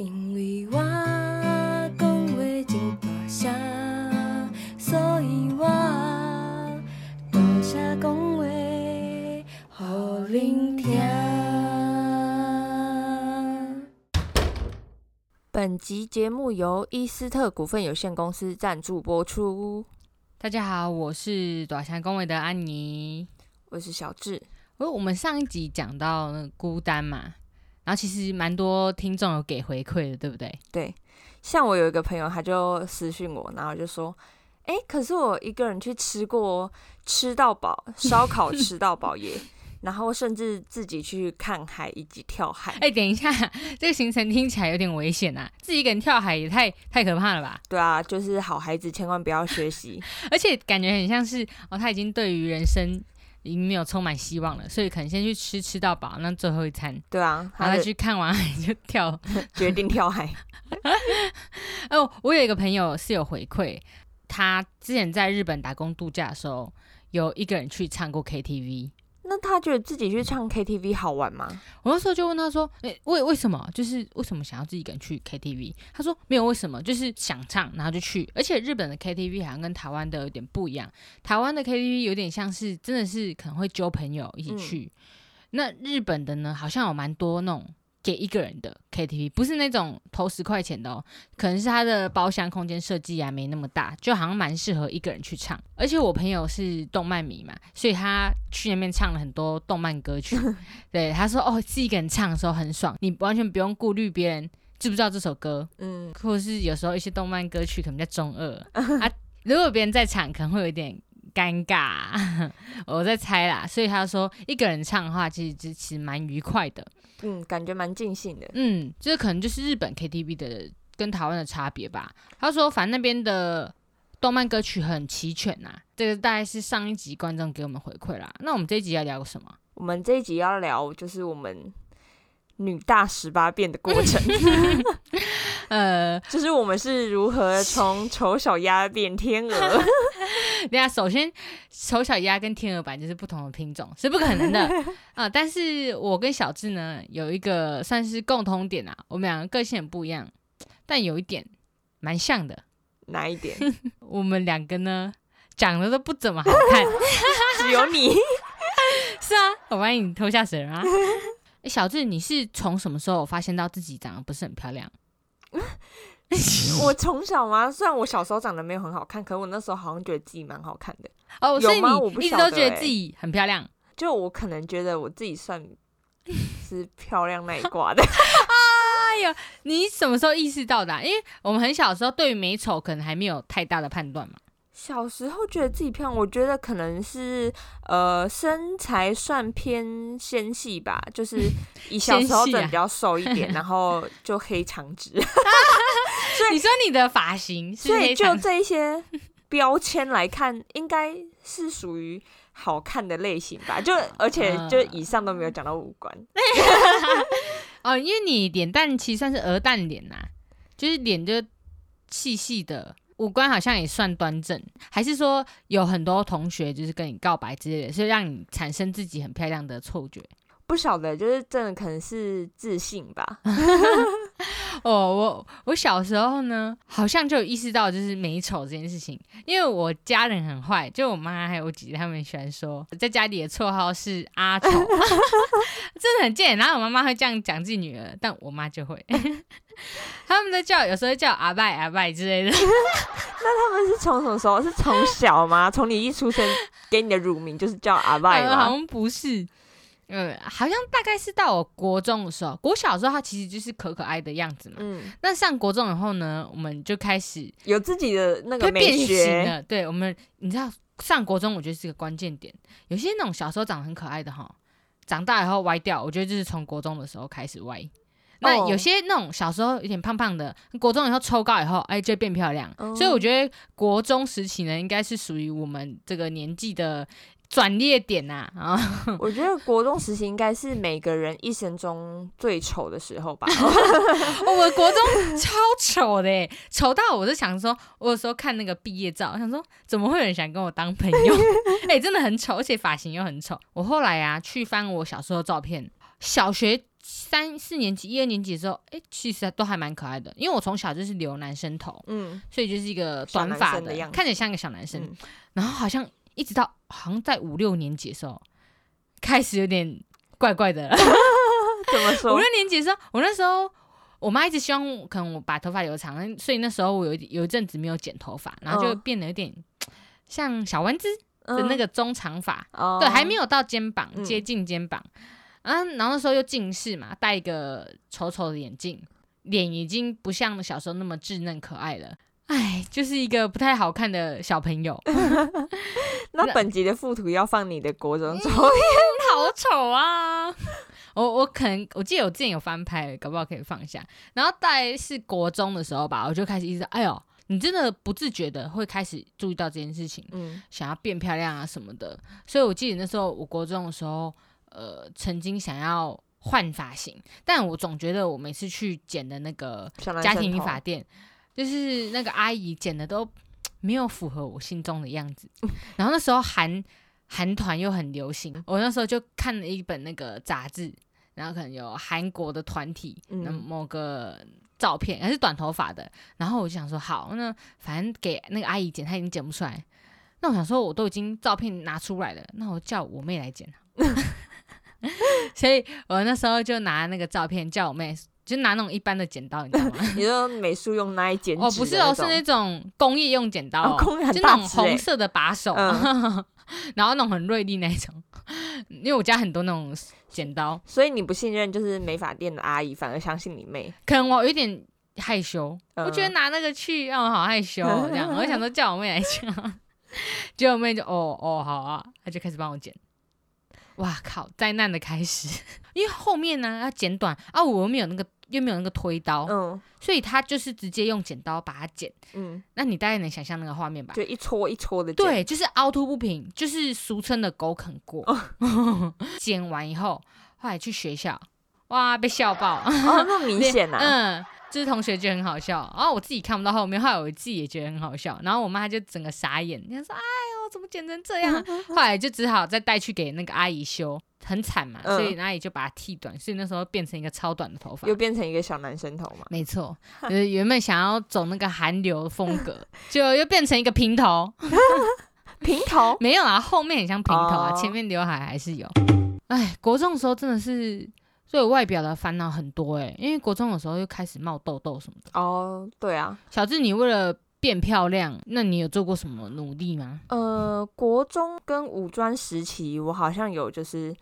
因为我讲话真大声，所以我大声讲话，互恁听。本集节目由伊斯特股份有限公司赞助播出。大家好，我是短山公伟的安妮。我是小智。我我们上一集讲到那个孤单嘛，然后其实蛮多听众有给回馈的，对不对？对，像我有一个朋友，他就私讯我，然后就说：“哎、可是我一个人去吃过吃到饱烧烤，吃到饱耶，然后甚至自己去看海以及跳海。哎、等一下，这个行程听起来有点危险啊！自己一个人跳海也太太可怕了吧？对啊，就是好孩子千万不要学习。而且感觉很像是哦，他已经对于人生已经没有充满希望了，所以可能先去吃吃到饱，那最后一餐，对啊，然后再去看完海 就跳。决定跳海。哦，我有一个朋友是有回馈，他之前在日本打工度假的时候，有一个人去唱过 KTV。那他觉得自己去唱 KTV 好玩吗？我那时候就问他说：“诶、为为什么？就是为什么想要自己一个人去 KTV？” 他说：“没有为什么，就是想唱，然后就去。而且日本的 KTV 好像跟台湾的有点不一样，台湾的 KTV 有点像是真的是可能会揪朋友一起去，那日本的呢，好像有蛮多那种给一个人的 KTV，不是那种投十块钱的哦，可能是它的包厢空间设计啊没那么大，就好像蛮适合一个人去唱。而且我朋友是动漫迷嘛，所以他去那边唱了很多动漫歌曲。对，他说哦，自己一个人唱的时候很爽，你完全不用顾虑别人知不知道这首歌，嗯，或者是有时候一些动漫歌曲可能在中二 啊，如果别人在场可能会有一点尴尬，我在猜啦。所以他说一个人唱的话，其实其其实蛮愉快的。嗯，感觉蛮尽兴的。嗯，这可能就是日本 KTV 的跟台湾的差别吧。他说，反正那边的动漫歌曲很齐全呐、这个大概是上一集观众给我们回馈啦。那我们这一集要聊什么？我们这一集要聊就是我们女大十八变的过程，呃，就是我们是如何从丑小鸭变天鹅。等首先丑小鸭跟天鹅版就是不同的品种，是不可能的啊、但是我跟小智呢有一个算是共同点啊，我们两个个性很不一样，但有一点蛮像的。哪一点？我们两个呢长得都不怎么好看，只有你。是啊，我帮你偷下水了啊。诶小智，你是从什么时候发现到自己长得不是很漂亮？我从小吗，虽然我小时候长得没有很好看，可我那时候好像觉得自己蛮好看的。哦，有所以你一直都觉得自己很漂亮。就我可能觉得我自己算 是漂亮那一挂的。你什么时候意识到的啊、因为我们很小的时候对于美丑可能还没有太大的判断嘛。小时候觉得自己漂亮，我觉得可能是呃身材算偏纤细吧，就是 以小时候的比较瘦一点，然后就黑长直，你说你的发型是所以就这一些标签来看，应该是属于好看的类型吧。就而且就嗯以上都没有讲到五官，哦，因为你脸蛋其实算是鹅蛋脸呐、就是脸就细细的，五官好像也算端正，还是说有很多同学就是跟你告白之类的，所以让你产生自己很漂亮的错觉？不晓得就是真的可能是自信吧。哦，我我小时候呢，好像就有意识到就是美丑这件事情，因为我家人很坏，就我妈还有我姐姐他们喜欢说，在家里的绰号是阿丑，真的很贱。然后我妈妈会这样讲自己女儿，但我妈就会，他们在叫有时候叫阿拜阿拜之类的。那他们是从什么时候？是从小吗？从你一出生给你的乳名就是叫阿拜呃，好吗？像不是。呃，好像大概是到我国中的时候，国小的时候，他其实就是可可爱的样子嘛。嗯，那上国中以后呢，我们就开始有自己的那个变形学，了。对我们，你知道上国中，我觉得是个关键点。有些那种小时候长得很可爱的哈，长大以后歪掉，我觉得就是从国中的时候开始歪。那哦有些那种小时候有点胖胖的，国中以后抽高以后，哎，就变漂亮。哦所以我觉得国中时期呢，应该是属于我们这个年纪的转捩点呐、啊。我觉得国中时期应该是每个人一生中最丑的时候吧。哦我国中超丑的耶，丑到我是想说，我有时候看那个毕业照，我想说怎么会有人想跟我当朋友？哎、真的很丑，而且发型又很丑。我后来啊去翻我小时候的照片，小学三四年级、一二年级的时候，哎、其实都还蛮可爱的。因为我从小就是留男生头，嗯，所以就是一个短发生的看起来像一个小男生。嗯然后好像一直到好像在五六年级的时候，开始有点怪怪的了。五 怎么说五六？年级的时候，我那时候我妈一直希望可能我把头发留长，所以那时候我有一有一阵子没有剪头发，然后就嗯变得有点像小丸子的那个个中长发，哦，对，还没有到肩膀，嗯接近肩膀。啊，然后那时候又近视嘛，戴一个丑丑的眼镜，脸已经不像小时候那么稚嫩可爱了。哎，就是一个不太好看的小朋友，那本集的附图要放你的国中 照片，好丑啊！我我可能我记得我之前有翻拍，搞不好可以放下。然后大概是国中的时候吧，我就开始意识到，哎呦，你真的不自觉的会开始注意到这件事情，嗯想要变漂亮啊什么的。所以我记得那时候我国中的时候，呃，曾经想要换发型，但我总觉得我每次去剪的那个家庭理发店，就是那个阿姨剪的都没有符合我心中的样子。然后那时候韩韩团又很流行，我那时候就看了一本那个杂志，然后可能有韩国的团体，嗯那某个。照片还是短头发的，然后我就想说，好，那反正给那个阿姨剪，她已经剪不出来。那我想说，我都已经照片拿出来了，那我叫我妹来剪。所以我那时候就拿那个照片叫我妹，就拿那种一般的剪刀，你知道吗？你说美术用那一剪纸哦，不是哦，是那种种工业用剪刀、哦工业很就那种红色的把手，嗯 然后那种很锐利那一种。因为我家很多那种剪刀，所以你不信任就是美发店的阿姨，反而相信你妹。可能我有点害羞，嗯我觉得拿那个去让我好害羞、哦，这样，我就想说叫我妹来剪，结果我妹就哦哦好啊，她就开始帮我剪。哇靠！灾难的开始，因为后面呢要剪短啊，我又没有那个又没有那个推刀，嗯所以他就是直接用剪刀把它剪。嗯，那你大概能想象那个画面吧？就一撮一撮的剪。对，就是凹凸不平，就是俗称的狗啃过。哦 剪完以后，后来去学校，哇，被笑爆。哦，那么明显啊、嗯，就是同学觉得很好笑，然后我自己看不到后面，后来我自己也觉得很好笑，然后我妈就整个傻眼，她说：“哎呦，怎么剪成这样啊？”后来就只好再带去给那个阿姨修，很惨嘛，嗯所以那阿姨就把它剃短，所以那时候变成一个超短的头发又。变成一个小男生头嘛。没错，就是原本想要走那个韩流风格，就又变成一个平头。平头，没有啊，后面很像平头啊，哦前面刘海还是有。哎，国中的时候真的是对外表的烦恼很多哎、因为国中的时候又开始冒痘痘什么的。哦，对啊，小智，你为了变漂亮，那你有做过什么努力吗？呃，国中跟五专时期，我好像有就是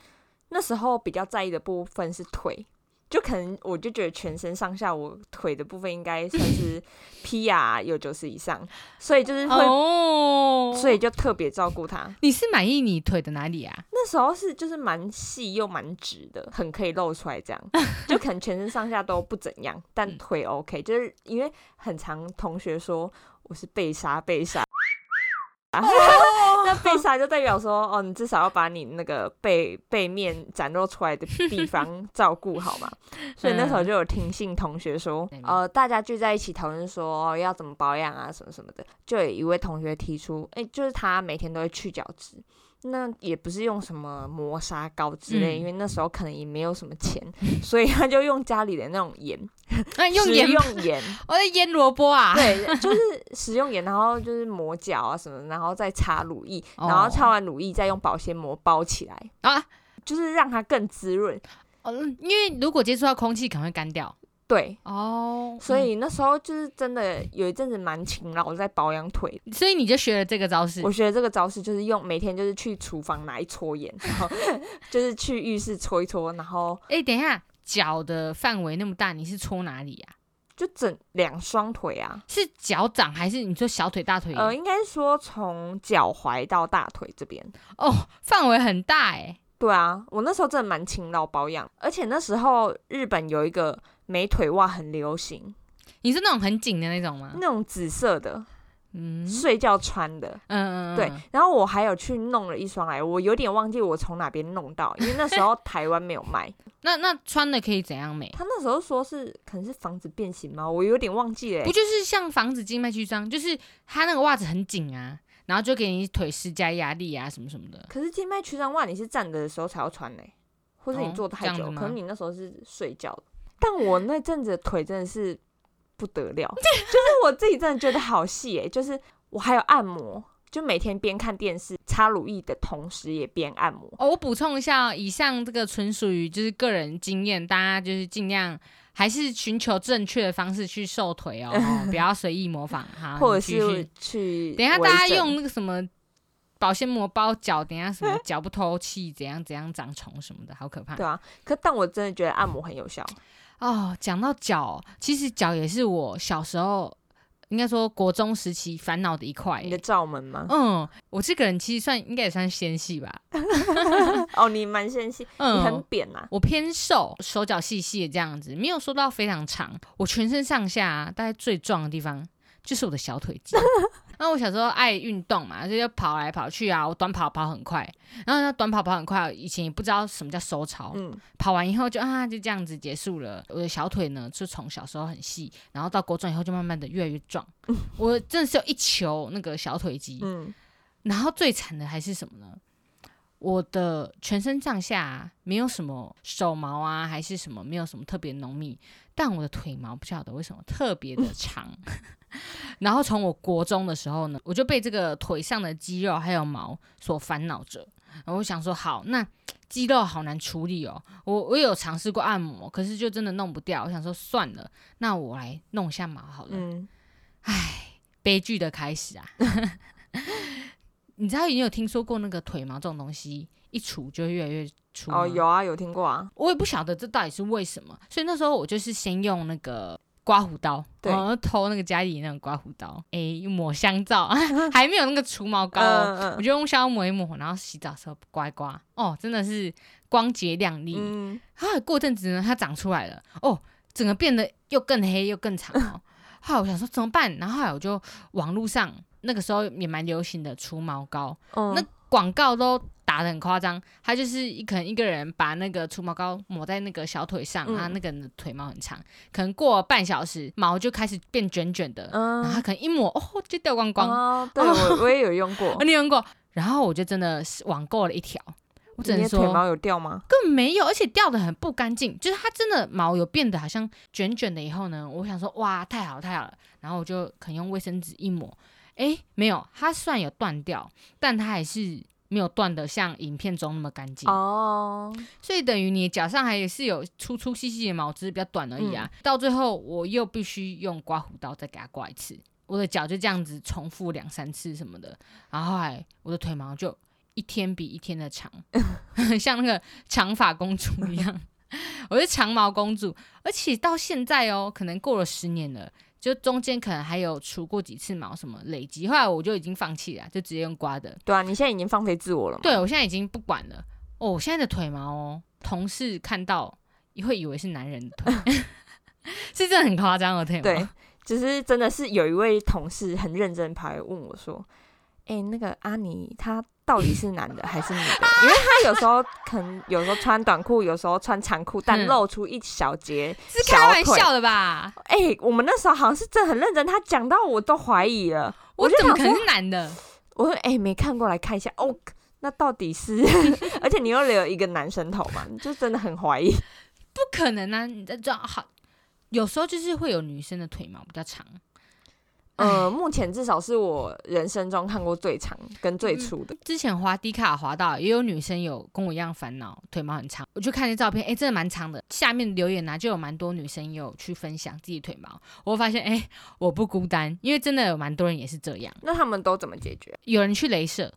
那时候比较在意的部分是腿，就可能我就觉得全身上下我腿的部分应该算是 P R 有九十以上，所以就是会，哦所以就特别照顾它。你是满意你腿的哪里啊？那时候是就是蛮细又蛮直的，很可以露出来，这样 就可能全身上下都不怎样，但嗯腿 OK，就是因为很常同学说我是被杀被杀。那被杀就代表说，哦，你至少要把你那个背背面展露出来的地 方照顾好嘛。所以那时候就有听信同学说，嗯呃，大家聚在一起讨论说、哦、要怎么保养啊，什么什么的。就有一位同学提出，哎、就是他每天都会去角质，那也不是用什么磨砂膏之类，嗯因为那时候可能也没有什么钱，所以他就用家里的那种盐，食那用盐，用盐，我在腌萝卜啊。对，就是食用盐，然后就是磨脚啊什么，然后再擦乳液，然后哦擦完乳液再用保鲜膜包起来，啊，就是让它更滋润。哦，嗯因为如果接触到空气，可能会干掉。对，哦，所以那时候就是真的有一阵子蛮勤劳在保养腿。嗯所以你就学了这个招式我。学的这个招式就是用每天就是去厨房拿一撮盐，然后 就是去浴室搓一搓，然后哎、等一下，脚的范围那么大，你是搓哪里啊？就整两双腿啊。是脚掌还是你说小腿、大腿？呃，应该说从脚踝到大腿这边。哦，范围很大哎。对啊，我那时候真的蛮勤劳保养，而且那时候日本有一个美腿袜很流行，你是那种很紧的那种吗？那种紫色的，嗯睡觉穿的。嗯嗯，对，然后我还有去弄了一双来，我有点忘记我从哪边弄到，因为那时候台湾没有卖。那那穿的可以怎样美？他那时候说是可能是防止变形吗？我有点忘记了欸、不就是像防止静脉曲张，就是它那个袜子很紧啊，然后就给你腿施加压力啊，什么什么的。可是静脉曲张袜你是站着的时候才要穿呢、或者你哦坐太久，可能你那时候是睡觉的。但我那阵子的腿真的是不得了，就是我自己真的觉得好细诶、就是我还有按摩，就每天边看电视擦乳液的同时也边按摩。哦，我补充一下哦，以上这个纯属于就是个人经验，大家就是尽量还是寻求正确的方式去瘦腿哦，哦不要随意模仿哈。或者是去等一下大家用那个什么保鲜膜包脚，等一下什么脚不透气，怎样怎样长虫什么的，好可怕。对啊，可但我真的觉得按摩很有效。哦，讲到脚，其实脚也是我小时候应该说国中时期烦恼的一块你的。罩门吗？嗯，我这个人其实算应该也算纤细吧。哦，你蛮纤细，你很嗯，扁呐、我偏瘦，手脚细细的这样子，没有说到非常长。我全身上下、啊、大概最壮的地方就是我的小腿肌。那我小时候爱运动嘛，就要跑来跑去啊，我短跑跑很快，然后那短跑跑很快，以前也不知道什么叫收操，嗯，跑完以后就啊就这样子结束了。我的小腿呢，就从小时候很细，然后到国中以后就慢慢的越来越壮。我真的是有一球那个小腿肌，嗯，然后最惨的还是什么呢？我的全身上下、啊、没有什么手毛啊，还是什么没有什么特别浓密，但我的腿毛不晓得为什么特别的长。然后从我国中的时候呢，我就被这个腿上的肌肉还有毛所烦恼着。然后我想说，好，那 肌肉好难处理哦。我我有尝试过按摩，可是就真的弄不掉。我想说算了，那我来弄一下毛好了。嗯，悲剧的开始啊！你知道你有听说过那个腿毛这种东西，一除就会越来越粗吗哦，有啊，有听过啊。我也不晓得这到底是为什么，所以那时候我就是先用那个刮胡刀，对。偷那个家里那种刮胡刀，诶，抹香皂，还没有那个除毛膏哦、嗯我就用香抹一抹，然后洗澡的时候刮一刮，哦，真的是光洁亮丽。嗯，后来过阵子呢，它长出来了，哦，整个变得又更黑又更长哦。后来我想说怎么办？然后后来我就网络上那个时候也蛮流行的除毛膏，嗯。那广告都打的很夸张，他就是一可能一个人把那个除毛膏抹在那个小腿上，嗯啊，那个人的腿毛很长，可能过了半小时毛就开始变卷卷的，然后它嗯，可能一抹哦就掉光光，哦，对我我也有用过 哦。你用过？然后我就真的是网购了一条，我只能说的腿毛有掉吗？根本没有，而且掉的很不干净，就是它真的毛有变得好像卷卷的。以后呢，我想说哇，太好了太好了，然后我就可能用卫生纸一抹，诶，没有，它虽然有断掉，但它还是没有断的像影片中那么干净，哦，所以等于你脚上还是有粗粗细细的毛，只是比较短而已啊。到最后我又必须用刮胡刀再给它刮一次，我的脚就这样子重复两三次什么的，然后后来我的腿毛就一天比一天的长，像那个长发公主一样。我是长毛公主，而且到现在哦，可能过了十年了，就中间可能还有除过几次毛，什么累积，后来我就已经放弃了，就直接用刮的。对啊，你现在已经放飞自我了嘛？对我现在已经不管了。哦，我现在的腿毛哦，同事看到也会以为是男人的腿，是真的很夸张的腿毛。对，只是真的是有一位同事很认真跑来问我说：“哎、那个阿尼他到底是男的还是女的？因为他有时候可能有时候穿短裤，有时候穿长裤，但嗯露出一小截是开玩笑的吧？哎、我们那时候好像是真的很认真，他讲到我都怀疑了。我怎么可能是男的？我说：“哎、没看过来看一下哦。”那到底是？而且你又留一个男生头嘛，你就真的很怀疑。不可能啊！你在这好，有时候就是会有女生的腿毛比较长。呃，目前至少是我人生中看过最长跟最粗的。之前滑低卡滑到，也有女生有跟我一样烦恼，腿毛很长。我就看那照片，哎、真的蛮长的。下面留言呢、就有蛮多女生也有去分享自己腿毛，我会发现，哎、我不孤单，因为真的有蛮多人也是这样。那他们都怎么解决？有人去镭射，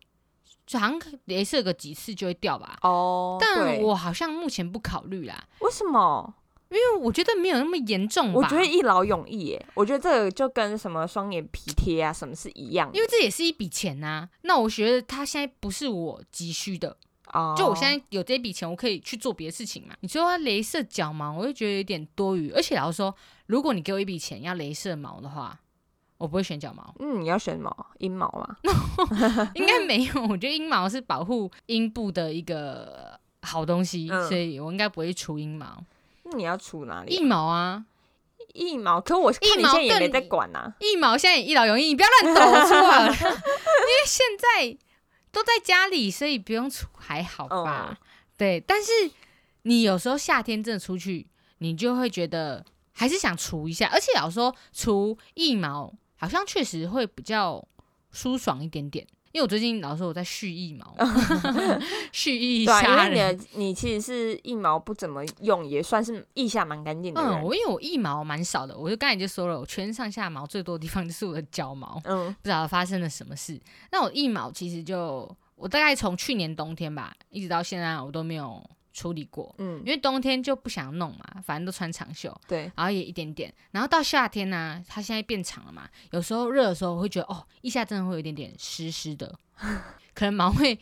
就好像镭射个几次就会掉吧。哦，但我好像目前不考虑啦，为什么？因为我觉得没有那么严重吧。我觉得一劳永逸耶。我觉得这个就跟什么双眼皮贴啊什么是一样的。因为这也是一笔钱呐、那我觉得他现在不是我急需的，哦，就我现在有这笔钱，我可以去做别的事情嘛。你说要镭射脚毛，我就觉得有点多余。而且老实说，如果你给我一笔钱要镭射毛的话，我不会选脚毛，嗯，你要选毛阴毛嘛？应该没有。我觉得阴毛是保护阴部的一个好东西，嗯所以我应该不会除阴毛。那你要除哪里腋啊？毛啊，一毛？可我看你腋毛现在也没更在管啊呐。腋毛现在也一劳永逸，你不要乱抖出来了，因为现在都在家里，所以不用除，还好吧？嗯对，但是你有时候夏天真的出去，你就会觉得还是想除一下，而且有时候除一毛好像确实会比较舒爽一点点。因为我最近老说我在蓄腋毛，蓄腋对啊，杀人。因为你的你其实是腋毛不怎么用，也算是腋下蛮干净的嗯，我因为我腋毛蛮少的，我就刚才就说了，我全身上下毛最多的地方就是我的脚毛，嗯不知道发生了什么事。那我腋毛其实就我大概从去年冬天吧，一直到现在我都没有处理过，嗯。因，为冬天就不想弄嘛，反正都穿长袖，对，然后也一点点，然后到夏天呢、它现在变长了嘛，有时候热的时候我会觉得哦，腋下真的会有一点点湿湿的，可能毛会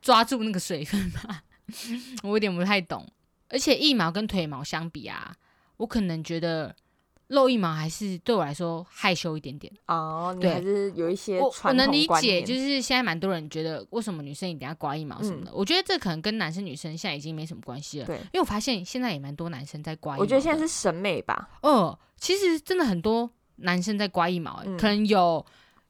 抓住那个水分吧，我有点不太懂。而且腋毛跟腿毛相比啊，我可能觉得露一毛还是对我来说害羞一点点。哦，你对还是有一些我我能理解，就是现在蛮多人觉得为什么女生一定要刮一毛什么的，我觉得这可能跟男生女生现在已经没什么关系了。对因为我发现现在也蛮多男生在刮。我觉得现在是审美吧，哦，其实真的很多男生在刮一毛、欸，嗯可能有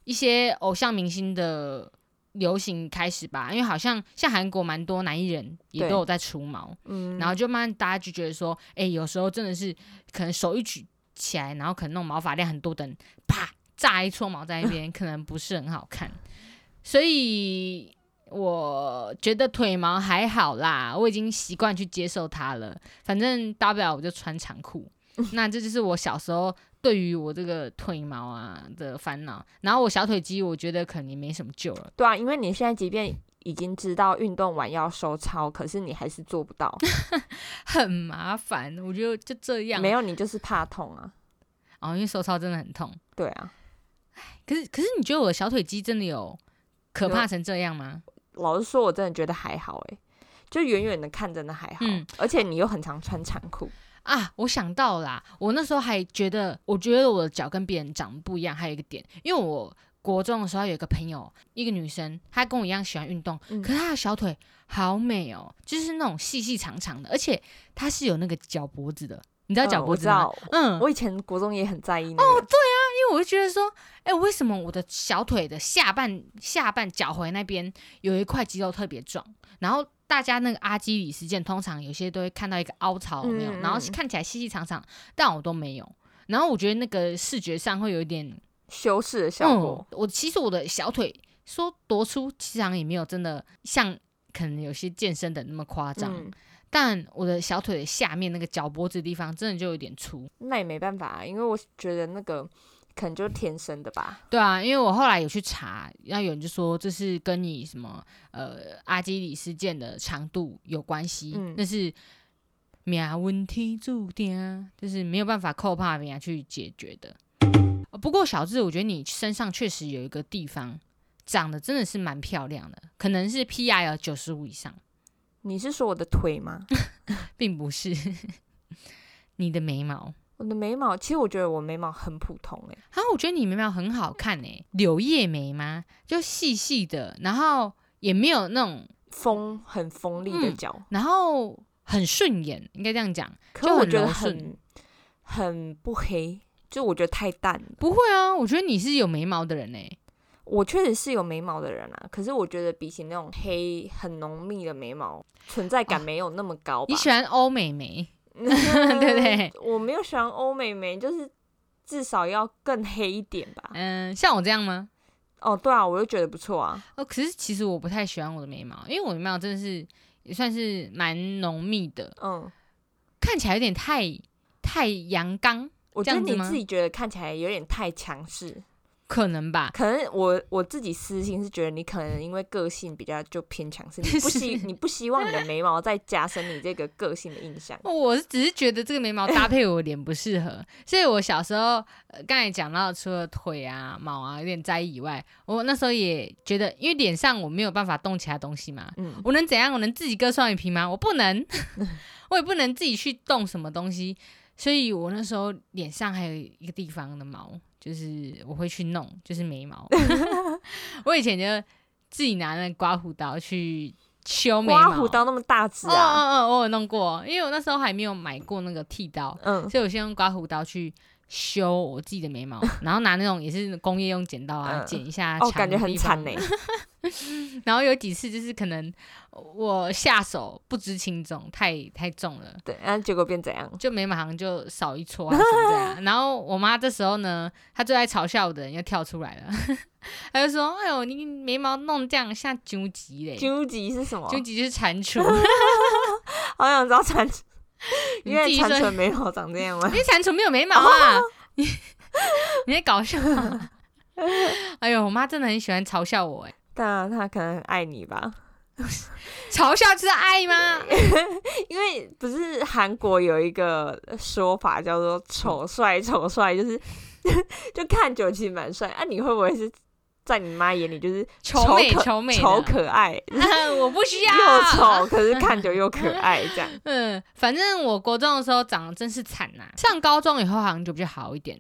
一些偶像明星的流行开始吧，因为好像像韩国蛮多男艺人也都有在除毛，嗯，然后就慢慢大家就觉得说，哎、有时候真的是可能手一举起来，然后可能那种毛发量很多的人，啪炸一撮毛在那边，可能不是很好看，所以。我觉得腿毛还好啦，我已经习惯去接受它了。反正大不了我就穿长裤。那这就是我小时候对于我这个腿毛啊的烦恼。然后我小腿肌，我觉得可能也没什么救了。对啊，因为你现在即便已经知道运动完要收操，可是你还是做不到，很麻烦，我觉得就这样。没有你就是怕痛啊，哦，因为收操真的很痛。对啊，可是可是你觉得我的小腿肌真的有可怕成这样吗？老实说，我真的觉得还好诶、就远远的看真的还好，嗯而且你又很常穿长裤，啊，我想到啦，我那时候还觉得，我觉得我的脚跟别人长得不一样，还有一个点，因为我国中的时候有一个朋友，一个女生，她跟我一样喜欢运动，嗯可是她的小腿好美哦，就是那种细细长长的，而且她是有那个脚脖子的，你知道脚嗯脖子吗？嗯，我以前国中也很在意那个，因为我就觉得说，哎、为什么我的小腿的下半下半脚踝那边有一块肌肉特别壮？然后大家那个阿基里斯腱通常有些都会看到一个凹槽，有没有？然后看起来细细长长，但我都没有。然后我觉得那个视觉上会有一点修饰的效果，嗯。我其实我的小腿说多粗，其实好像也没有真的像可能有些健身的那么夸张。嗯，但我的小腿的下面那个脚脖子的地方真的就有点粗。那也没办法、啊，因为我觉得那个可能就是天生的吧，对啊，因为我后来有去查，然后有人就说这是跟你什么呃阿基里斯腱的长度有关系，嗯那是命问题注定，就是没有办法靠怕别人去解决的。呃不过小智，我觉得你身上确实有一个地方长得真的是蛮漂亮的，可能是 PIL 九十五以上，你是说我的腿吗？并不是 你的眉毛。我的眉毛，其实我觉得我眉毛很普通诶、啊，我觉得你眉毛很好看诶、柳叶眉吗？就细细的，然后也没有那种锋很锋利的嗯角，然后很顺眼，应该这样讲。可我觉得很很很不黑，就我觉得太淡了。不会啊，我觉得你是有眉毛的人呢、欸我确实是有眉毛的人啊，可是我觉得比起那种黑很浓密的眉毛，存在感哦没有那么高吧。你喜欢欧美眉？对 对不对？我没有喜欢欧美眉，就是至少要更黑一点吧。嗯，像我这样吗？哦，对啊，我就觉得不错啊。哦，可是其实我不太喜欢我的眉毛，因为我的眉毛真的是也算是蛮浓密的，嗯，看起来有点太太阳刚，我觉得你自己觉得看起来有点太强势，可能吧。可能我我自己私心是觉得你可能因为个性比较就偏强势，你不希 你不希望你的眉毛再加深你这个个性的印象。我是只是觉得这个眉毛搭配我脸不适合，所以我小时候呃刚才讲到除了腿啊毛啊有点在意以外，我那时候也觉得，因为脸上我没有办法动其他东西嘛，嗯，我能怎样？我能自己割双眼皮吗？我不能，我也不能自己去动什么东西，所以我那时候脸上还有一个地方的毛，就是我会去弄，就是眉毛。我以前就自己拿那个刮胡刀去修眉毛，刮胡刀那么大只哦啊，嗯嗯，我有弄过，因为我那时候还没有买过那个剃刀，嗯，所以我先用刮胡刀去修我自己的眉毛，然后拿那种也是工业用剪刀啊嗯剪一下，哦，感觉很惨呢。。然后有几次就是可能我下手不知轻重，太太重了。对，然后结果变怎样？就眉毛好像就少一撮啊什么这样，然后我妈这时候呢，她最爱嘲笑我的人又跳出来了，她就说：“哎呦，你眉毛弄这样像究极嘞，究极是什么？究极就是蟾蜍，好想知道蟾蜍，你 因为蟾蜍眉毛长这样吗 因？为蟾蜍没有眉毛啊，你 你在搞笑吗？哎呦，我妈真的很喜欢嘲笑我，哎，当然，他可能很爱你吧，嘲笑就是爱吗？因为不是韩国有一个说法叫做“丑帅”，丑帅就是就看久其实蛮帅啊。你会不会是在你妈眼里就是丑美可丑美的丑可爱 我不需要，又丑，可是看久又可爱这样？嗯，反正我国中的时候长得真是惨呐、上高中以后好像就比较好一点，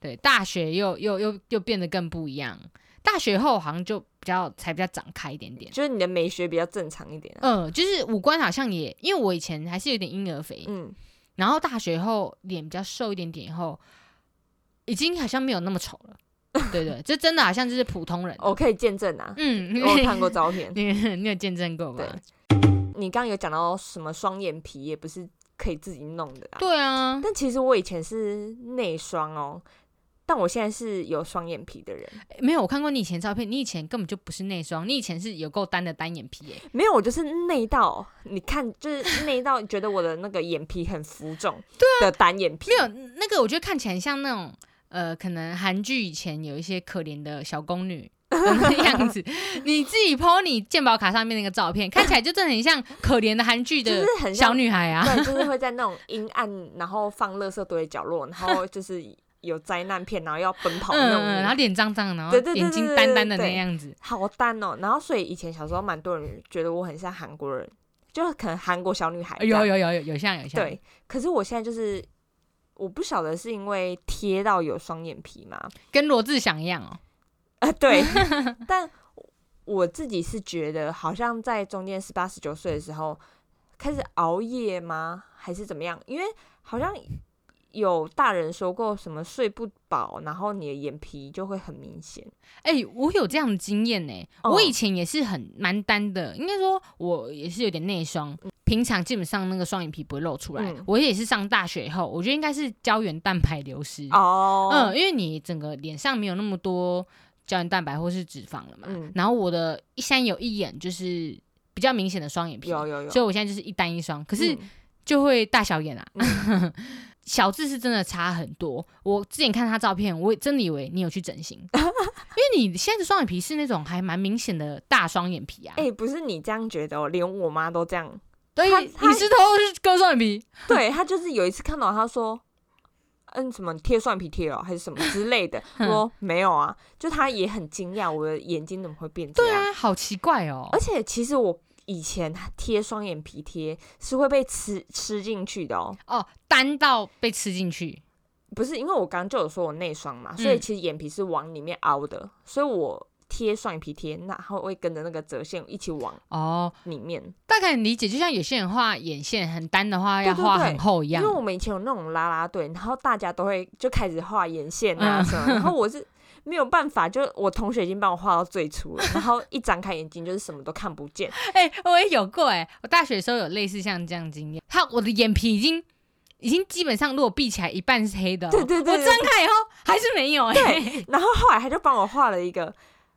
对，大学又又又又变得更不一样。大学后好像就比较才比较长开一点点，就是你的美学比较正常一点、啊。嗯，就是五官好像也，因为我以前还是有点婴儿肥，嗯，然后大学后脸比较瘦一点点以后，已经好像没有那么丑了。对对，这真的好像就是普通人。我可以见证啊，嗯，我有看过照片。你你有见证过吧？你刚刚有讲到什么双眼皮，也不是可以自己弄的啊。对啊，但其实我以前是内双哦，但我现在是有双眼皮的人。没有我看过你以前照片，你以前根本就不是内双，你以前是有够单的单眼皮耶。没有，我就是内到，你看，就是内到觉得我的那个眼皮很浮肿 的单眼皮。没有那个，我觉得看起来像那种呃，可能韩剧以前有一些可怜的小宫女 的那样子。你自己 po 你鉴宝卡上面那个照片，看起来就真的很像可怜的韩剧的小女孩啊。对，就是会在那种阴暗，然后放垃圾堆的角落，然后就是有灾难片，然后要奔跑那种。然后脸脏脏，然后眼睛对单单的那样子。好淡哦。然后所以以前小时候蛮多人觉得我很像韩国人，就可能韩国小女孩。有有有有有像有像。对，可是我现在就是我不晓得是因为贴到有双眼皮吗？跟罗志祥一样哦。啊，对，但我自己是觉得，好像在中间十八、十九岁的时候开始熬夜吗？还是怎么样？因为好像有大人说过，什么睡不饱，然后你的眼皮就会很明显。哎、我有这样的经验呢。哦我以前也是很蛮单的，应该说我也是有点内双，平常基本上那个双眼皮不会露出来。嗯我也是上大学以后，我觉得应该是胶原蛋白流失。哦，嗯，因为你整个脸上没有那么多胶原蛋白或是脂肪了嘛。嗯然后我的一山有一眼就是比较明显的双眼皮，有有有，所以我现在就是一单一双，可是嗯就会大小眼啊。小智是真的差很多。我之前看他照片，我真的以为你有去整形，因为你现在的双眼皮是那种还蛮明显的大双眼皮啊。哎、不是你这样觉得哦，连我妈都这样。对，你是偷割双眼皮？对他就是有一次看到他说。嗯，什么贴双眼皮贴了还是什么之类的？我说没有啊，就他也很惊讶，我的眼睛怎么会变这样？对啊，好奇怪哦而。且其实我以前贴双眼皮贴是会被吃吃进去的哦，哦，单到被吃进去。不是因为我刚刚就有说我内双嘛，所以嗯其实眼皮是往里面凹的，所以我贴双眼皮贴，那它会跟着那个折线一起往哦，里面。大概能理解，就像有些人画眼线很单的话，要画很厚一样因为。我们以前有那种拉拉队，然后大家都会就开始画眼线啊嗯什么，然后我是没有办法，就我同学已经帮我画到最粗了，然后一张开眼睛就是什么都看不见。哎、我也有过哎、我大学的时候有类似像这样经验。他我的眼皮已经已经基本上，如果闭起来一半是黑的哦、对对对我对睁开以后还是没有哎、对，然后后来他就帮我画了一个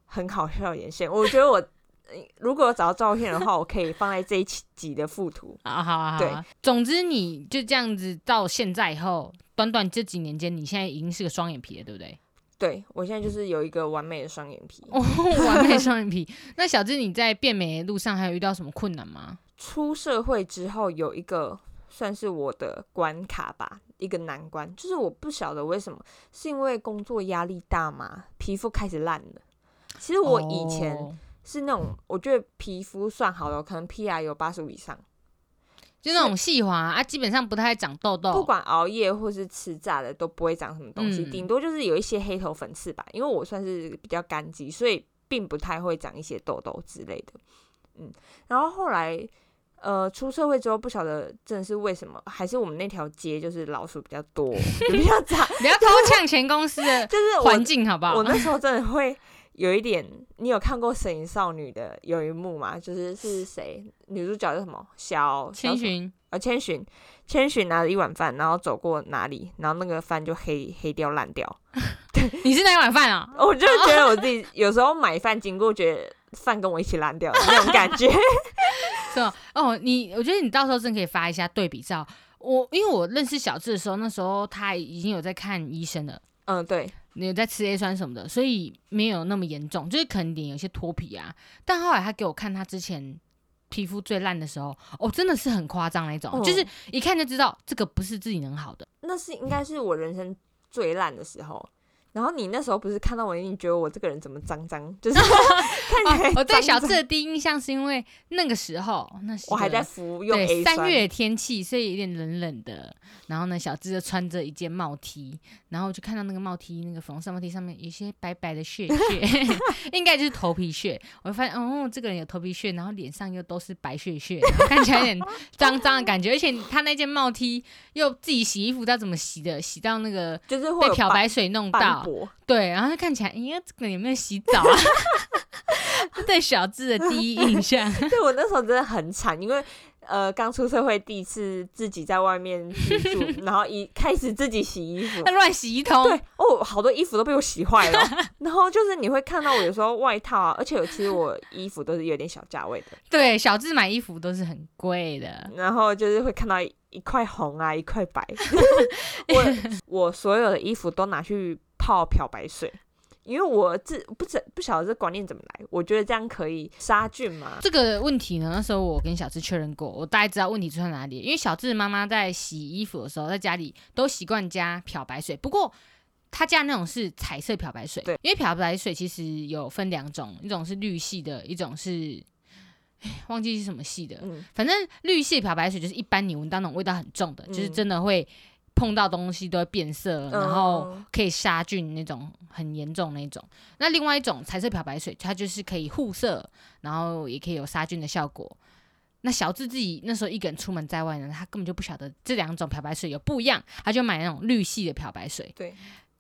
很好笑的眼线，我觉得我呃如果有找到照片的话，我可以放在这一期集的附图。啊，好啊，好啊。总之你就这样子到现在以后，短短这几年间，你现在已经是个双眼皮了，对不对？对我现在就是有一个完美的双眼皮。哦，完美双眼 皮。那小智，你在变美的路上还有遇到什么困难吗？出社会之后有一个算是我的关卡吧，一个难关，就是我不晓得为什么，是因为工作压力大吗，皮肤开始烂了。其实我以前哦是那种，我觉得皮肤算好了，可能 PR 有八十五以上，就那种细滑啊，基本上不太长痘痘。不管熬夜或是吃炸的都不会长什么东西，嗯顶、多就是有一些黑头粉刺吧。因为我算是比较干肌，所以并不太会长一些痘痘之类的。嗯，然后后来呃，出社会之后不晓得真的是为什么，还是我们那条街就是老鼠比较多，就比较 杂，不要偷抢前公司的 就是环境，好不好我？那时候真的会有一点，你有看过《神隐少女》的有一幕吗？就是是谁？女主角叫什么？小千，寻，啊，千寻，千寻拿着一碗饭，然后走过哪里，然后那个饭就黑黑掉烂掉。你是那一碗饭啊？我就觉得我自己有时候买饭经过，觉得饭跟我一起烂掉的那种 感觉。是吗？哦，你我觉得你到时候真可以发一下对比照。我因为我认识小智的时候，那时候他已经有在看医生了。嗯，对，你有在吃 A 酸什么的，所以没有那么严重，就是可能脸有些脱皮啊。但后来他给我看他之前皮肤最烂的时候，哦，真的是很夸张那种，哦就是一看就知道这个不是自己能好的。那是应该是我人生最烂的时候。然后你那时候不是看到我，你觉得我这个人怎么脏脏，就是看起来哦，我对小智的第一印象是因为那个时候，那是我还在服用三月天气，所以有点冷冷的。然后呢，小智就穿着一件帽 T，然后就看到那个帽 T 那个粉红色帽 T 上面有一些白白的屑屑，应该就是头皮屑。我就发现，哦，这个人有头皮屑，然后脸上又都是白屑屑，然后看起来有点脏脏的感觉。而且他那件帽 T 又自己洗衣服，不知道怎么洗的，洗到那个就是被漂白水弄到，驳。对，然后他看起来，哎呀，这个有没有洗澡啊？对小智的第一印象。对我那时候真的很惨，因为呃刚出社会第一次自己在外面居住，然后一开始自己洗衣服他。乱洗一通，对哦，好多衣服都被我洗坏了。然后就是你会看到我有时候外套啊，而且有其实我衣服都是有点小价位的，对，小智买衣服都是很贵的。然后就是会看到一一块红啊，一块白。我我所有的衣服都拿去泡漂白水，因为我自不知不晓得这观念怎么来，我觉得这样可以杀菌嘛。这个问题呢，那时候我跟小智确认过，我大概知道问题出在哪里。因为小智妈妈在洗衣服的时候，在家里都习惯加漂白水，不过她加那种是彩色漂白水。对，因为漂白水其实有分两种，一种是绿系的，一种是。忘记是什么系的，嗯，反正绿系漂白水就是一般你闻到那种味道很重的，就是嗯真的会碰到东西都会变色，然后嗯可以杀菌那种很严重那种。那另外一种彩色漂白水，它就是可以护色，然后也可以有杀菌的效果。那小智自己那时候一个人出门在外呢，他根本就不晓得这两种漂白水有不一样，他就买那种绿系的漂白水，对。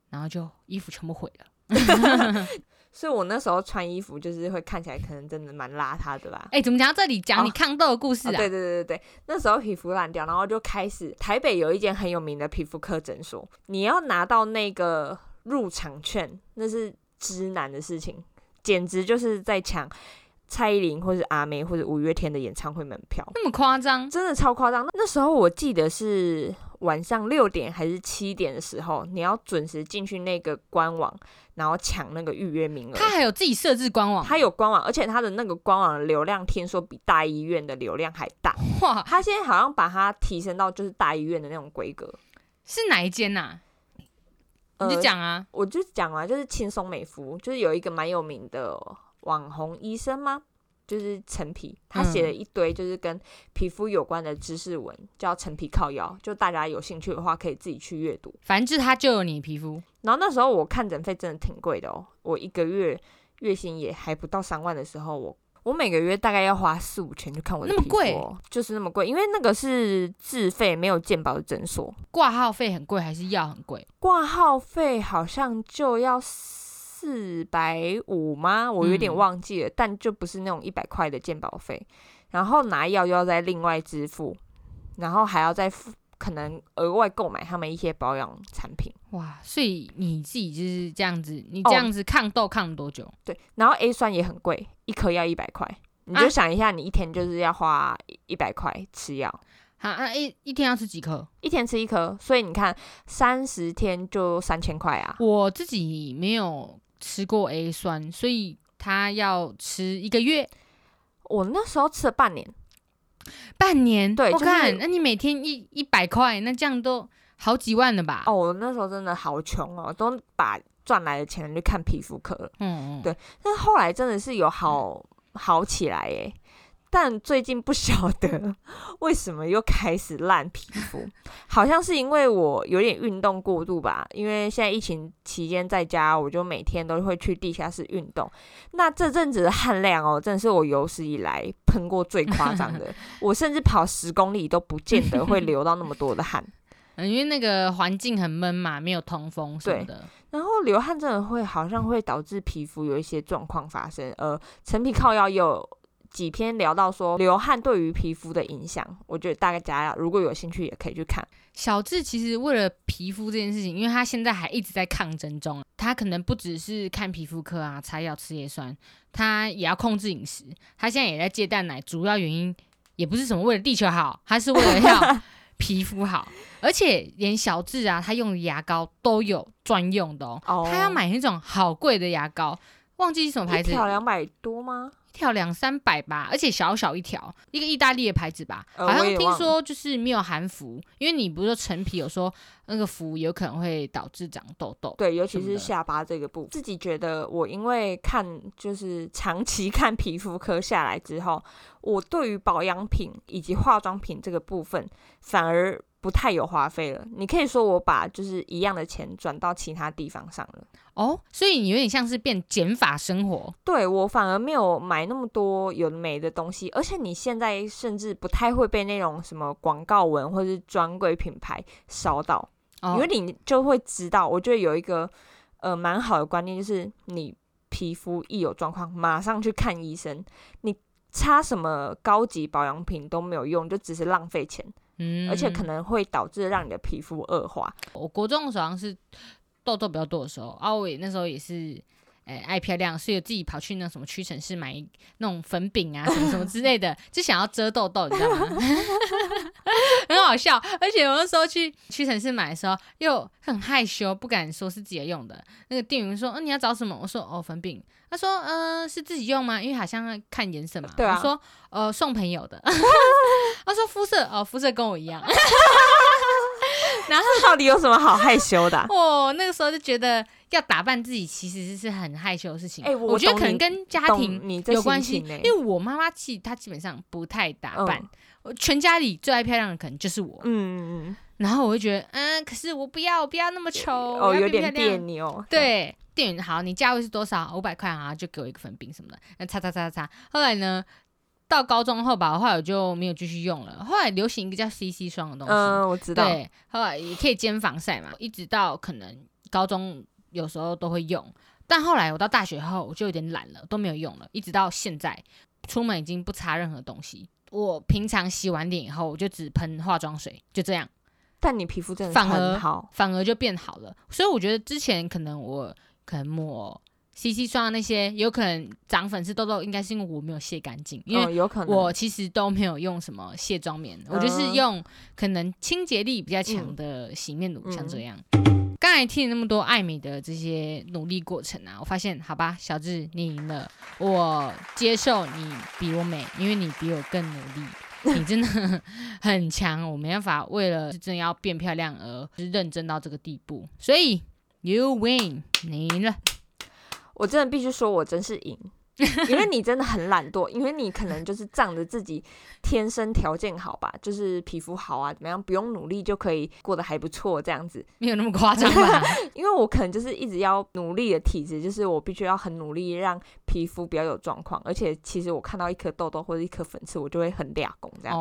然后就衣服全部毁了。所以我那时候穿衣服就是会看起来可能真的蛮邋遢的吧。哎、怎么讲到这里讲你哦抗痘的故事啊？哦对对对对对，那时候皮肤烂掉，然后就开始台北有一间很有名的皮肤科诊所，你要拿到那个入场券，那是直男的事情，简直就是在抢蔡依林或者阿妹或者五月天的演唱会门票，那么夸张？真的超夸张。那时候我记得是晚上六点还是七点的时候，你要准时进去那个官网，然后抢那个预约名额。他还有自己设置官网，他有官网，而且他的那个官网的流量听说比大医院的流量还大。哇，他现在好像把它提升到就是大医院的那种规格。是哪一间呐、呃你就讲啊。我就讲啊，就是轻松美肤，就是有一个蛮有名的网红医生吗？就是陈皮，他写了一堆就是跟皮肤有关的知识文，叫陈皮靠腰，就大家有兴趣的话可以自己去阅读。反正就是它就有你皮肤，然后那时候我看诊费真的挺贵的哦，我一个月月薪也还不到三万的时候，我我每个月大概要花四五千去看我的皮肤、那么贵哦，就是那么贵，因为那个是自费没有健保的诊所，挂号费很贵还是药很贵？挂号费好像就要四百五吗？我有点嗯忘记了，但就不是那种一百块的鉴保费。然后拿药又要再另外支付，然后还要再付可能额外购买他们一些保养产品。哇，所以你自己就是这样子，你哦这样子抗痘抗了多久？对，然后 A 酸也很贵，一颗要一百块。你啊就想一下，你一天就是要花一百块吃药，好，那一一天要吃几颗？一天吃一颗，所以你看三十天就三千块啊。我自己没有吃过 A 酸，所以他要吃一个月、我那时候吃了半年，半年。对就是我看，那你每天一一百块，那这样都好几万了吧？哦，我那时候真的好穷哦，都把赚来的钱去看皮肤科了。嗯嗯，对但是后来真的是有好好起来耶，但最近不晓得 为什么又开始烂皮肤，好像是因为我有点运动过度吧。因为现在疫情期间在家，我就每天都会去地下室运动。那这阵子的汗量哦，真的是我有史以来喷过最夸张的。我甚至跑十公里都不见得会流到那么多的汗。嗯，因为那个环境很闷嘛，没有通风什么的。然后流汗真的会好像会导致皮肤有一些状况发生。呃，陈皮靠药有。几篇聊到说流汗对于皮肤的影响，我觉得大家如果有兴趣也可以去看。小智其实为了皮肤这件事情，因为他现在还一直在抗争中，他可能不只是看皮肤科啊，擦药吃叶酸，他也要控制饮食。他现在也在戒蛋奶，主要原因也不是什么为了地球好，他是为了要 皮肤好。而且连小智啊，他用的牙膏都有专用的哦，他要买那种好贵的牙膏，忘记是什么牌子，一条两百多吗？一条两三百吧，而且小小一条，一个意大利的牌子吧，好像听说就是没有含氟，因为你不是说陈皮有说那个氟有可能会导致长痘痘，对，尤其是下巴这个部分。自己觉得我因为看就是长期看皮肤科下来之后，我对于保养品以及化妆品这个部分反而。不太有花费了，你可以说我把就是一样的钱转到其他地方上了哦，所以你有点像是变减法生活。对我反而没有买那么多有美的东西，而且你现在甚至不太会被那种什么广告文或者是专柜品牌烧到，因为你就会知道。我觉得有一个呃蛮好的观念，就是你皮肤一有状况，马上去看医生，你擦什么高级保养品都没有用，就只是浪费钱。而且可能会导致让你的皮肤恶化。我国中的时候是痘痘比较多的时候，阿伟那时候也是，诶爱漂亮，所以自己跑去那什么屈臣氏买那种粉饼啊什么什么之类的，就想要遮痘痘，你知道吗？很好笑。而且我那时候去屈臣氏买的时候，又很害羞，不敢说是自己用的。那个店员说：“嗯，你要找什么？”我说：“哦，粉饼。”他说：“嗯，是自己用吗？因为好像看颜色嘛。”对啊。我说：“呃，送朋友的。”他说：“肤色哦，肤色跟我一样。”然后到底有什么好害羞的？哦，那个时候就觉得要打扮自己其实是很害羞的事情。哎，我觉得可能跟家庭有关系，因为我妈妈其实她基本上不太打扮，全家里最爱漂亮的可能就是我。嗯嗯嗯。然后我就觉得，嗯，可是我不要，我不要那么丑，哦，有点别扭。对。店员好，你价位是多少？五百块啊，就给我一个粉饼什么的，那擦擦擦擦擦。后来呢，到高中后吧，后来我就没有继续用了。后来流行一个叫 CC 霜的东西，嗯，我知道。对，后来也可以兼防晒嘛。一直到可能高中有时候都会用，但后来我到大学后我就有点懒了，都没有用了。一直到现在，出门已经不擦任何东西。我平常洗完脸以后，我就只喷化妆水，就这样。但你皮肤真的反而好，反而就变好了。所以我觉得之前可能我。可能抹 CC 霜那些，有可能长粉刺痘痘，应该是因为我没有卸干净。因为有可能我其实都没有用什么卸妆棉，我就是用可能清洁力比较强的洗面乳，像这样。刚才听了那么多艾美的这些努力过程啊，我发现，好吧，小智你赢了，我接受你比我美，因为你比我更努力，你真的很强，我没办法为了真的要变漂亮而认真到这个地步，所以。You win，你赢了。我真的必须说，我真是赢，因为你真的很懒惰，因为你可能就是仗着自己天生条件好吧，就是皮肤好啊，怎么样，不用努力就可以过得还不错这样子，没有那么夸张吧？因为我可能就是一直要努力的体质，就是我必须要很努力让皮肤比较有状况，而且其实我看到一颗痘痘或者一颗粉刺，我就会很俩拱这样，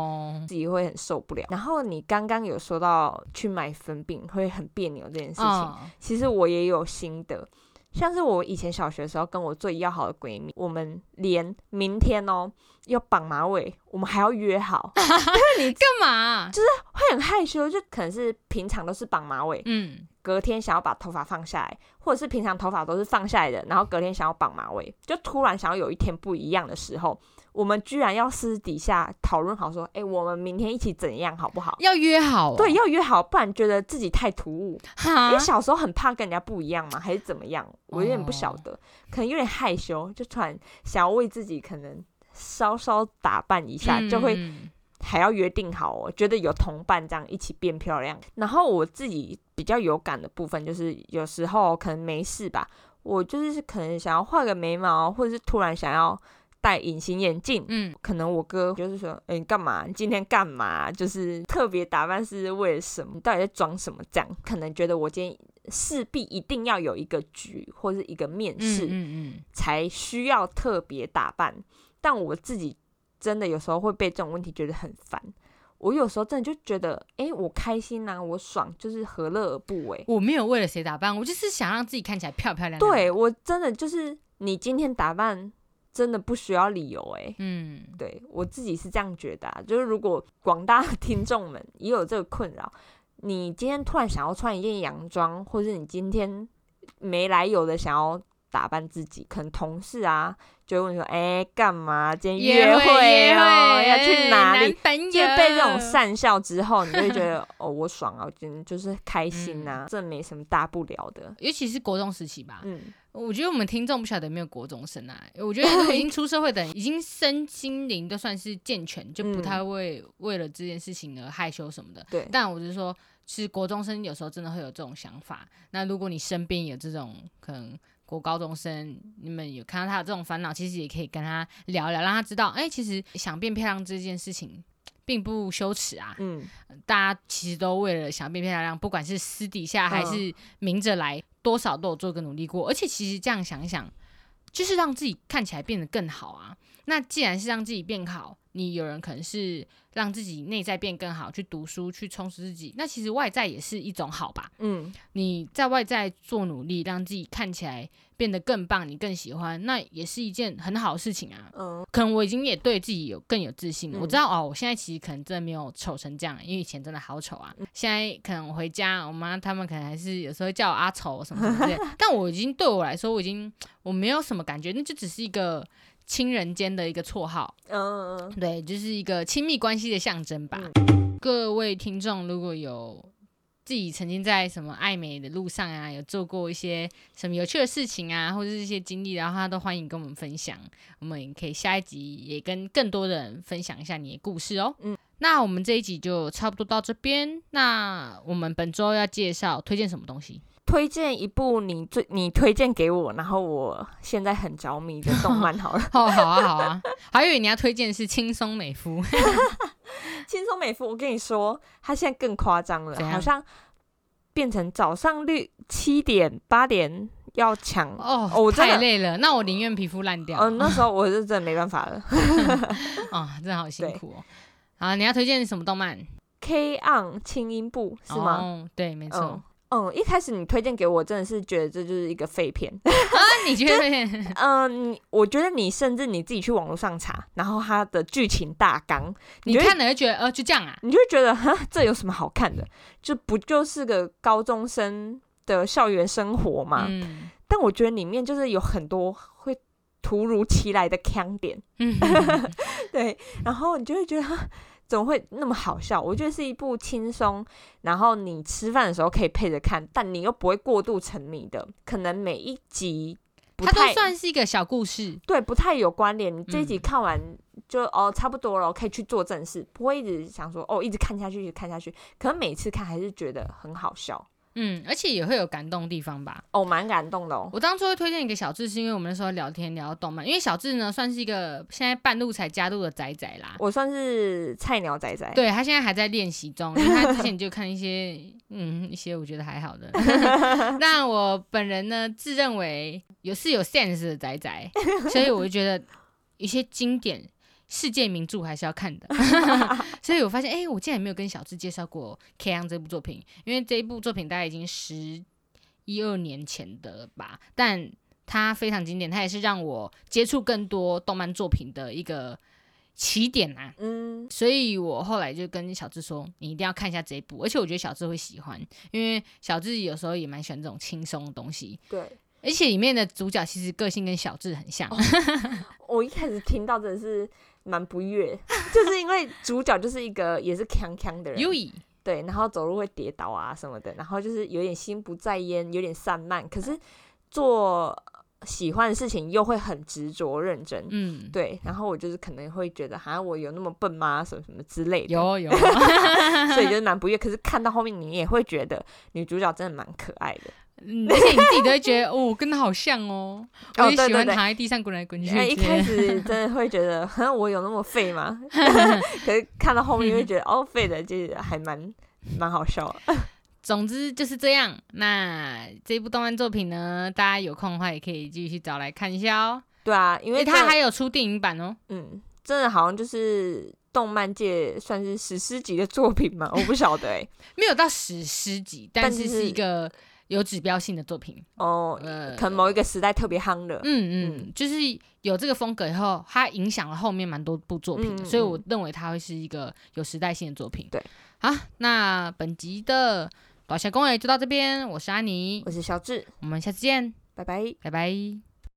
自己会很受不了。然后你刚刚有说到去买粉饼会很别扭这件事情，其实我也有心得。像是我以前小学的时候，跟我最要好的闺蜜，我们连明天哦要绑马尾，我们还要约好。你 干嘛？就是会很害羞，就可能是平常都是绑马尾，嗯，隔天想要把头发放下来，或者是平常头发都是放下来的，然后隔天想要绑马尾，就突然想要有一天不一样的时候。我们居然要私底下讨论好说，哎，我们明天一起怎样好不好？要约好，对，要约好，不然觉得自己太突兀。因为小时候很怕跟人家不一样嘛，还是怎么样？我有点不晓得，可能有点害羞，就突然想要为自己可能稍稍打扮一下，就会还要约定好哦，觉得有同伴这样一起变漂亮。然后我自己比较有感的部分，就是有时候可能没事吧，我就是可能想要画个眉毛，或者是突然想要。戴隐形眼镜。嗯，可能我哥就是说，哎、你干嘛？你今天干嘛？就是特别打扮是为了什么？你到底在装什么？这样可能觉得我今天势必一定要有一个局或是一个面嗯试，嗯嗯，才需要特别打扮。但我自己真的有时候会被这种问题觉得很烦。我有时候真的就觉得，哎、我开心呐、我爽，就是何乐而不为？我没有为了谁打扮，我就是想让自己看起来漂漂亮亮。，对我真的就是，你今天打扮真的不需要理由、哎，嗯，对我自己是这样觉得、啊。就是如果广大的听众们也有这个困扰，你今天突然想要穿一件洋装，或是你今天没来由的想要打扮自己，可能同事啊就会问说：“哎、干嘛？今天约会哦，会要去哪里？”就被这种讪笑之后，你就会觉得哦，我爽啊，我今天就是开心呐、这没什么大不了的。尤其是国中时期吧，嗯，我觉得我们听众不晓得有没有国中生啊？我觉得已经出社会的人，已经身心灵都算是健全，就不太会为了这件事情而害羞什么的。对，但我是说，其实国中生有时候真的会有这种想法。那如果你身边有这种可能国高中生，你们有看到他有这种烦恼，其实也可以跟他聊聊，让他知道，哎、其实想变漂亮这件事情。并不羞耻啊，嗯，大家其实都为了想变漂亮，不管是私底下还嗯是明着来，多少都有做个努力过。而且其实这样想一想，就是让自己看起来变得更好啊。那既然是让自己变好，你有人可能是让自己内在变更好，去读书，去充实自己，那其实外在也是一种好吧？嗯，你在外在做努力，让自己看起来变得更棒，你更喜欢，那也是一件很好的事情啊。嗯，可能我已经也对自己有更有自信了。嗯我知道哦，我现在其实可能真的没有丑成这样，因为以前真的好丑啊。现在可能我回家，我妈他们可能还是有时候叫我阿丑什么什么之类的，但我已经对我来说，我已经我没有什么感觉，那就只是一个亲人间的一个绰号，嗯嗯对，就是一个亲密关系的象征吧。各位听众，如果有自己曾经在什么爱美的路上啊，有做过一些什么有趣的事情啊，或者是一些经历，然后他都欢迎跟我们分享。我们也可以下一集也跟更多的人分享一下你的故事哦。嗯，那我们这一集就差不多到这边。那我们本周要介绍推荐什么东西？推荐一部你最你推荐给我，然后我现在很着迷的动漫 好了，哦，好啊，好啊，还以为你要推荐的是轻松美肤。轻松美肤。我跟你说，它现在更夸张了好像变成早上六七点八点要抢。哦，哦我太累了，那我宁愿皮肤烂掉。嗯、那时候我是真的没办法了。啊、真的好辛苦哦。好，你要推荐什么动漫？K on 轻音部是吗？哦，对，没错。嗯嗯，一开始你推荐给我，真的是觉得这就是一个废片。啊，你觉得？嗯，你我觉得你甚至你自己去网络上查，然后它的剧情大纲，你看了就觉得，呃，就这样啊？你就会觉得哈，这有什么好看的？就不就是个高中生的校园生活嘛？嗯但我觉得里面就是有很多会突如其来的腔点，嗯，对，然后你就会觉得哈怎么会那么好笑？我觉得是一部轻松，然后你吃饭的时候可以配着看，但你又不会过度沉迷的，可能每一集不它都太算是一个小故事。对，不太有关联。你这一集嗯看完就、哦差不多了，可以去做正事，不会一直想说哦一直看下去，一直看下去。可能每次看还是觉得很好笑，嗯，而且也会有感动的地方吧。哦，蛮感动的哦。我当初会推荐给小智，是因为我们那时候聊天聊到动漫，因为小智呢算是一个现在半路才加入的仔仔啦。我算是菜鸟仔仔，对他现在还在练习中，因为他之前就看一些嗯一些我觉得还好的。那我本人呢自认为有是有 sense 的仔仔，所以我就觉得一些经典世界名著还是要看的。所以我发现，哎、我竟然没有跟小智介绍过《K 央》这部作品，因为这一部作品大概已经十一二年前的了吧，但它非常经典，它也是让我接触更多动漫作品的一个起点啊。嗯，所以我后来就跟小智说，你一定要看一下这一部，而且我觉得小智会喜欢，因为小智有时候也蛮喜欢这种轻松的东西，对。而且里面的主角其实个性跟小智很像。我一开始听到真的是蛮不悦，就是因为主角就是一个 也是强强的人，对，然后走路会跌倒啊什么的，然后就是有点心不在焉，有点散漫，可是做喜欢的事情又会很执着认真。嗯，对，然后我就是可能会觉得，好像我有那么笨吗？什么什么之类的，有有，所以就是蛮不悦。可是看到后面，你也会觉得女主角真的蛮可爱的。嗯，而且你自己都会觉得，哦，我跟他好像哦，我也喜欢躺在地上滚来滚去。一开始真的会觉得，好 像我有那么废吗？可是看到后面会觉得，哦，废的，就是还蛮蛮好笑的。总之就是这样。那这部动漫作品呢，大家有空的话也可以继续找来看一下哦。对啊，因因为它还有出电影版哦。嗯，真的好像就是动漫界算是史诗级的作品嘛，我不晓得哎、没有到史诗级，但是但就是是一个有指标性的作品。哦，呃，可能某一个时代特别夯的。嗯嗯，就是有这个风格以后，它影响了后面蛮多部作品的，嗯所以我嗯认为它会是一个有时代性的作品。对，好，那本集的宝侠公园就到这边，我是安妮我，是小智，我们下次见，拜拜。拜拜。